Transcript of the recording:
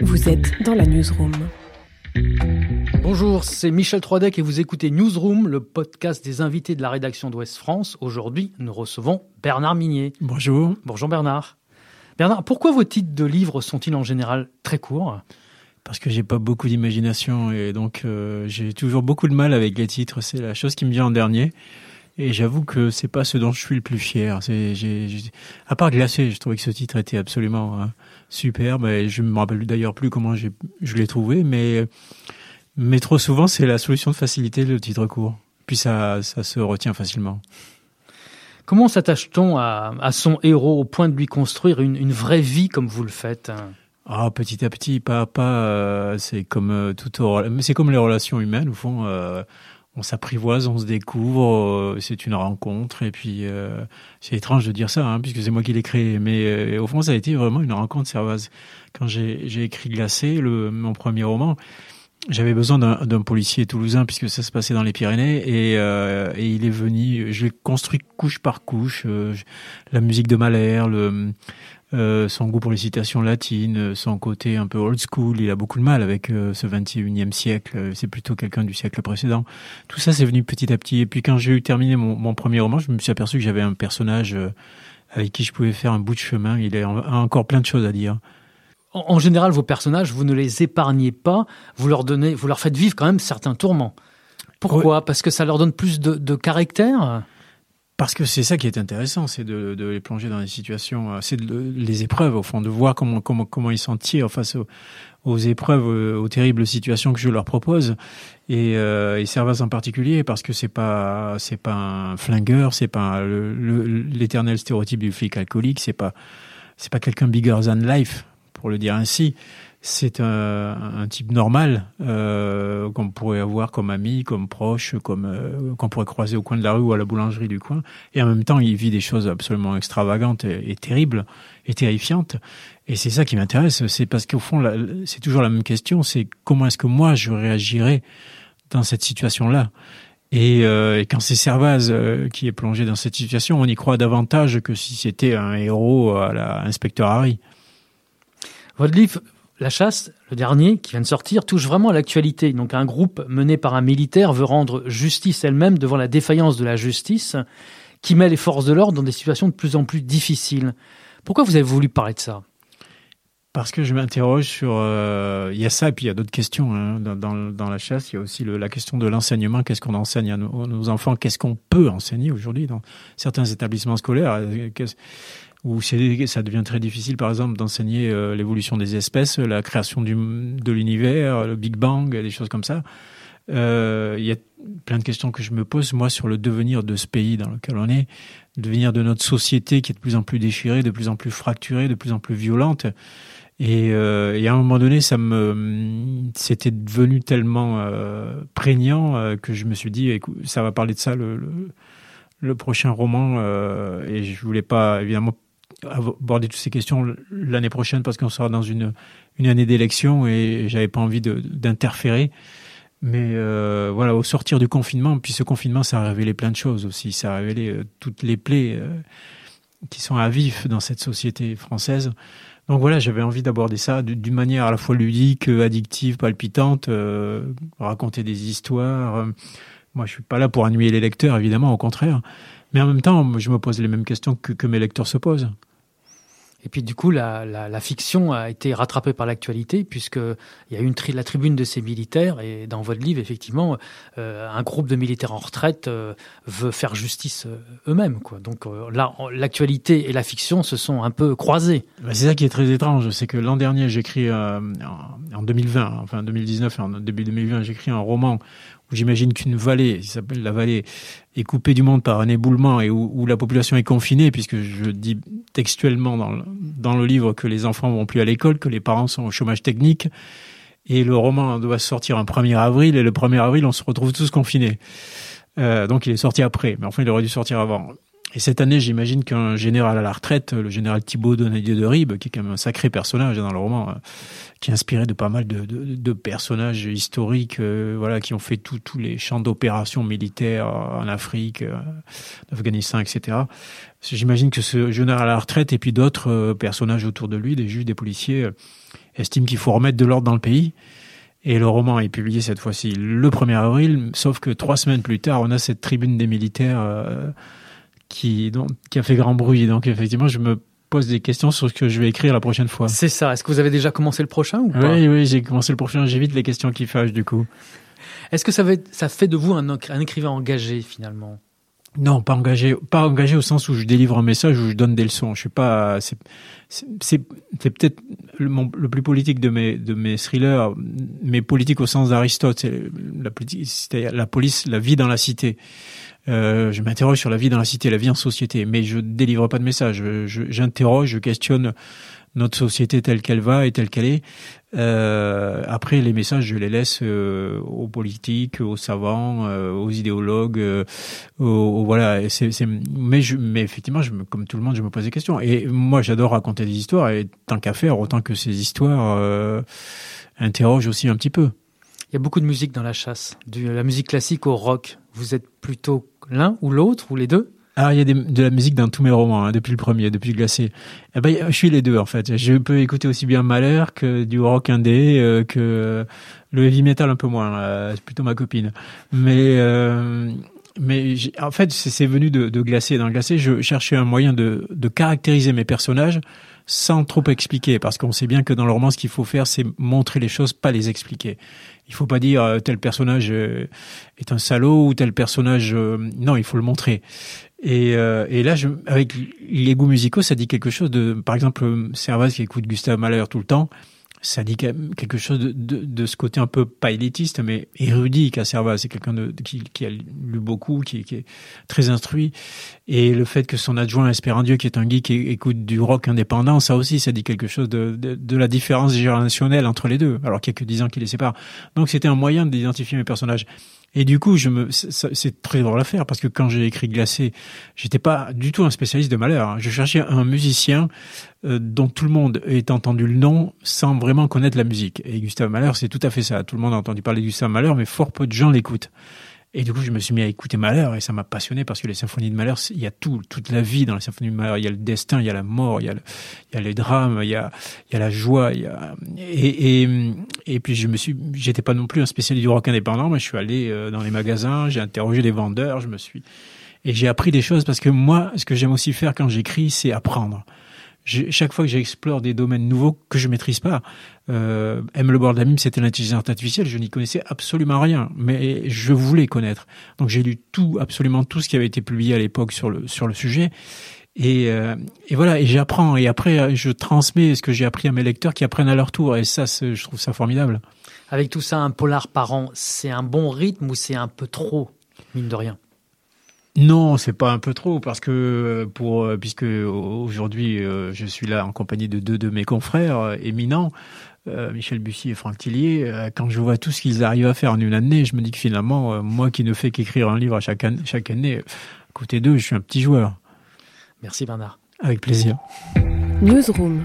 Vous êtes dans la newsroom. Bonjour, c'est Michel Troidec et vous écoutez Newsroom, le podcast des invités de la rédaction d'Ouest France. Aujourd'hui, nous recevons Bernard Minier. Bonjour. Bonjour Bernard. Bernard, pourquoi vos titres de livres sont-ils en général très courts? Parce que j'ai pas beaucoup d'imagination et donc euh, j'ai toujours beaucoup de mal avec les titres. C'est la chose qui me vient en dernier. Et j'avoue que c'est pas ce dont je suis le plus fier. C'est, j'ai, à part Glacé, je trouvais que ce titre était absolument euh, superbe. Et je me rappelle d'ailleurs plus comment j'ai, je l'ai trouvé, mais mais trop souvent c'est la solution de facilité le titre court. Puis ça, ça se retient facilement. Comment s'attache-t-on à, à, son héros au point de lui construire une, une vraie vie comme vous le faites? Ah, petit à petit, pas à pas, euh, c'est comme euh, tout, c'est comme les relations humaines au fond. Euh, on s'apprivoise, on se découvre, euh, c'est une rencontre. Et puis, euh, c'est étrange de dire ça, hein, puisque c'est moi qui l'ai créé. Mais euh, au fond, ça a été vraiment une rencontre servoise. Quand j'ai écrit Glacé, le, mon premier roman, j'avais besoin d'un policier toulousain, puisque ça se passait dans les Pyrénées. Et, et il est venu, je l'ai construit couche par couche. la musique de Mahler, le euh, son goût pour les citations latines, euh, son côté un peu old school, il a beaucoup de mal avec euh, ce 21e siècle, c'est plutôt quelqu'un du siècle précédent. Tout ça, c'est venu petit à petit. Et puis quand j'ai eu terminé mon, mon, premier roman, je me suis aperçu que j'avais un personnage avec qui je pouvais faire un bout de chemin. Il a encore plein de choses à dire. En, général, vos personnages, vous ne les épargnez pas, vous leur donnez, vous leur faites vivre quand même certains tourments. Pourquoi? Parce que ça leur donne plus de, de caractère? Parce que c'est ça qui est intéressant, c'est de, les plonger dans des situations, euh, c'est les épreuves au fond, de voir comment comment comment ils s'en tirent face aux, épreuves, euh, aux terribles situations que je leur propose, et, euh, et Servaz en particulier parce que c'est pas c'est pas un flingueur, c'est pas l'éternel stéréotype du flic alcoolique, c'est pas c'est pas quelqu'un bigger than life pour le dire ainsi c'est un, un, type normal euh, qu'on pourrait avoir comme ami, comme proche, comme euh, qu'on pourrait croiser au coin de la rue ou à la boulangerie du coin. Et en même temps, il vit des choses absolument extravagantes et, terribles et terrifiantes. Et c'est ça qui m'intéresse. C'est parce qu'au fond, c'est toujours la même question. C'est comment est-ce que moi je réagirais dans cette situation-là? Et, euh, et, quand c'est Servaz euh, qui est plongé dans cette situation, on y croit davantage que si c'était un héros à la inspecteur Harry. Votre livre la chasse, le dernier, qui vient de sortir, touche vraiment à l'actualité. Donc un groupe mené par un militaire veut rendre justice elle-même devant la défaillance de la justice, qui met les forces de l'ordre dans des situations de plus en plus difficiles. Pourquoi vous avez voulu parler de ça? Parce que je m'interroge sur, euh, il y a ça et puis il y a d'autres questions hein. dans, la chasse. Il y a aussi la question de l'enseignement. Qu'est-ce qu'on enseigne à nos, nos enfants? Qu'est-ce qu'on peut enseigner aujourd'hui dans certains établissements scolaires? Où ça devient très difficile, par exemple, d'enseigner euh, l'évolution des espèces, la création du, de l'univers, le Big Bang, des choses comme ça. Euh, il y a plein de questions que je me pose, moi, sur le devenir de ce pays dans lequel on est, le devenir de notre société qui est de plus en plus déchirée, de plus en plus fracturée, de plus en plus violente. Et, euh, à un moment donné, ça me, c'était devenu tellement prégnant que je me suis dit, écoute, ça va parler de ça le, le, le prochain roman. Et je voulais pas évidemment aborder toutes ces questions l'année prochaine parce qu'on sera dans une, une année d'élection et j'avais pas envie d'interférer. Mais euh, voilà, au sortir du confinement, puis ce confinement, ça a révélé plein de choses aussi. Ça a révélé euh, toutes les plaies euh, qui sont à vif dans cette société française. Donc voilà, j'avais envie d'aborder ça d'une manière à la fois ludique, addictive, palpitante, euh, raconter des histoires. Moi, je suis pas là pour ennuyer les lecteurs, évidemment, au contraire. Mais en même temps, je me pose les mêmes questions que, que mes lecteurs se posent. Et puis du coup, la, fiction a été rattrapée par l'actualité, puisqu'il y a eu la tribune de ces militaires, et dans votre livre, effectivement, euh, un groupe de militaires en retraite euh, veut faire justice euh, eux-mêmes. Donc là, l'actualité et la fiction se sont un peu croisées. Bah, c'est ça qui est très étrange, c'est que l'an dernier, j'écris en 2020, enfin 2019 et en début 2020, j'écris un roman j'imagine qu'une vallée, qui s'appelle la vallée, est coupée du monde par un éboulement et où, la population est confinée, puisque je dis textuellement dans le, livre que les enfants vont plus à l'école, que les parents sont au chômage technique, et le roman doit sortir un 1er avril, et le 1er avril, on se retrouve tous confinés. Euh, donc il est sorti après, mais enfin il aurait dû sortir avant. Et cette année, j'imagine qu'un général à la retraite, le général Thibaut Donadieu de Ribes, qui est quand même un sacré personnage dans le roman, euh, qui est inspiré de pas mal de, personnages historiques, euh, voilà, qui ont fait tous les champs d'opérations militaires en Afrique, euh, en Afghanistan, etc. J'imagine que ce général à la retraite et puis d'autres personnages autour de lui, des juges, des policiers, estiment qu'il faut remettre de l'ordre dans le pays. Et le roman est publié cette fois-ci le 1er avril, sauf que trois semaines plus tard, on a cette tribune des militaires qui, donc, qui a fait grand bruit. Donc effectivement, je me pose des questions sur ce que je vais écrire la prochaine fois. C'est ça. Est-ce que vous avez déjà commencé le prochain ou pas? Oui, oui, j'ai commencé le prochain. J'évite les questions qui fâchent du coup. Est-ce que ça, va ça fait de vous un, un écrivain engagé finalement? Non, pas engagé, pas engagé au sens où je délivre un message ou je donne des leçons. Je suis pas, c'est, c'est, peut-être le, le, plus politique de mes de mes thrillers, mais politique au sens d'Aristote. C'est la la police, la vie dans la cité. Euh, je m'interroge sur la vie dans la cité, la vie en société, mais je délivre pas de message. J'interroge, je, questionne notre société telle qu'elle va et telle qu'elle est. Euh, après, les messages, je les laisse euh, aux politiques, aux savants, euh, aux idéologues. Euh, aux, voilà. C'est, mais, je, mais effectivement, je me, comme tout le monde, je me pose des questions. Et moi, j'adore raconter des histoires. Et tant qu'à faire, autant que ces histoires interrogent aussi un petit peu. Il y a beaucoup de musique dans la chasse, de la musique classique au rock. Vous êtes plutôt l'un ou l'autre ou les deux? Ah, il y a de la musique dans tous mes romans, hein, depuis le premier, depuis Glacé. Eh ben, je suis les deux en fait. Je peux écouter aussi bien Malheur que du rock indé, euh, que le heavy metal un peu moins. Euh, c'est plutôt ma copine. Mais euh, mais en fait, c'est venu de, de Glacé. Dans Glacé, je cherchais un moyen de, de caractériser mes personnages sans trop expliquer, parce qu'on sait bien que dans le roman, ce qu'il faut faire, c'est montrer les choses, pas les expliquer. Il faut pas dire euh, tel personnage euh, est un salaud ou tel personnage. Euh, non, il faut le montrer. Et, et là, je, avec les goûts musicaux, ça dit quelque chose de. Par exemple, Servaz qui écoute Gustave Mahler tout le temps ça dit quelque chose de, de, de, ce côté un peu pas élitiste, mais érudit qu'a Servat. C'est quelqu'un qui, qui, a lu beaucoup, qui, qui, est très instruit. Et le fait que son adjoint Espérandieu, qui est un geek, écoute du rock indépendant, ça aussi, ça dit quelque chose de, de, de la différence générationnelle entre les deux, alors qu'il y a que dix ans qui les séparent. Donc c'était un moyen d'identifier mes personnages. Et du coup, je me, c'est très drôle à faire parce que quand j'ai écrit Glacé, j'étais pas du tout un spécialiste de malheur. Hein. Je cherchais un musicien euh, dont tout le monde ait entendu le nom sans vraiment connaître la musique. Et Gustave Malheur, c'est tout à fait ça. Tout le monde a entendu parler de Gustave Malheur, mais fort peu de gens l'écoutent. Et du coup, je me suis mis à écouter Malheur et ça m'a passionné parce que les symphonies de Malheur, il y a tout, toute la vie dans les symphonies de Malheur. Il y a le destin, il y a la mort, il y a, le, il y a les drames, il y a, il y a la joie. Il y a... Et, et, et puis je me suis, j'étais pas non plus un spécialiste du rock indépendant, mais je suis allé euh, dans les magasins, j'ai interrogé les vendeurs, je me suis et j'ai appris des choses parce que moi, ce que j'aime aussi faire quand j'écris, c'est apprendre chaque fois que j'explore des domaines nouveaux que je maîtrise pas, euh, M. Le Bordamim, c'était l'intelligence artificielle, je n'y connaissais absolument rien, mais je voulais connaître. Donc j'ai lu tout, absolument tout ce qui avait été publié à l'époque sur le sur le sujet. Et, euh, et voilà, et j'apprends. Et après, je transmets ce que j'ai appris à mes lecteurs qui apprennent à leur tour. Et ça, je trouve ça formidable. Avec tout ça, un polar par an, c'est un bon rythme ou c'est un peu trop, mine de rien? Non, c'est pas un peu trop parce que pour euh, puisque aujourd'hui euh, je suis là en compagnie de deux de mes confrères euh, éminents, Michel Bussy et Franck Tillier. quand je vois tout ce qu'ils arrivent à faire en une année, je me dis que finalement, moi qui ne fais qu'écrire un livre à chaque, année, chaque année, à côté d'eux, je suis un petit joueur. Merci Bernard. Avec plaisir. Newsroom.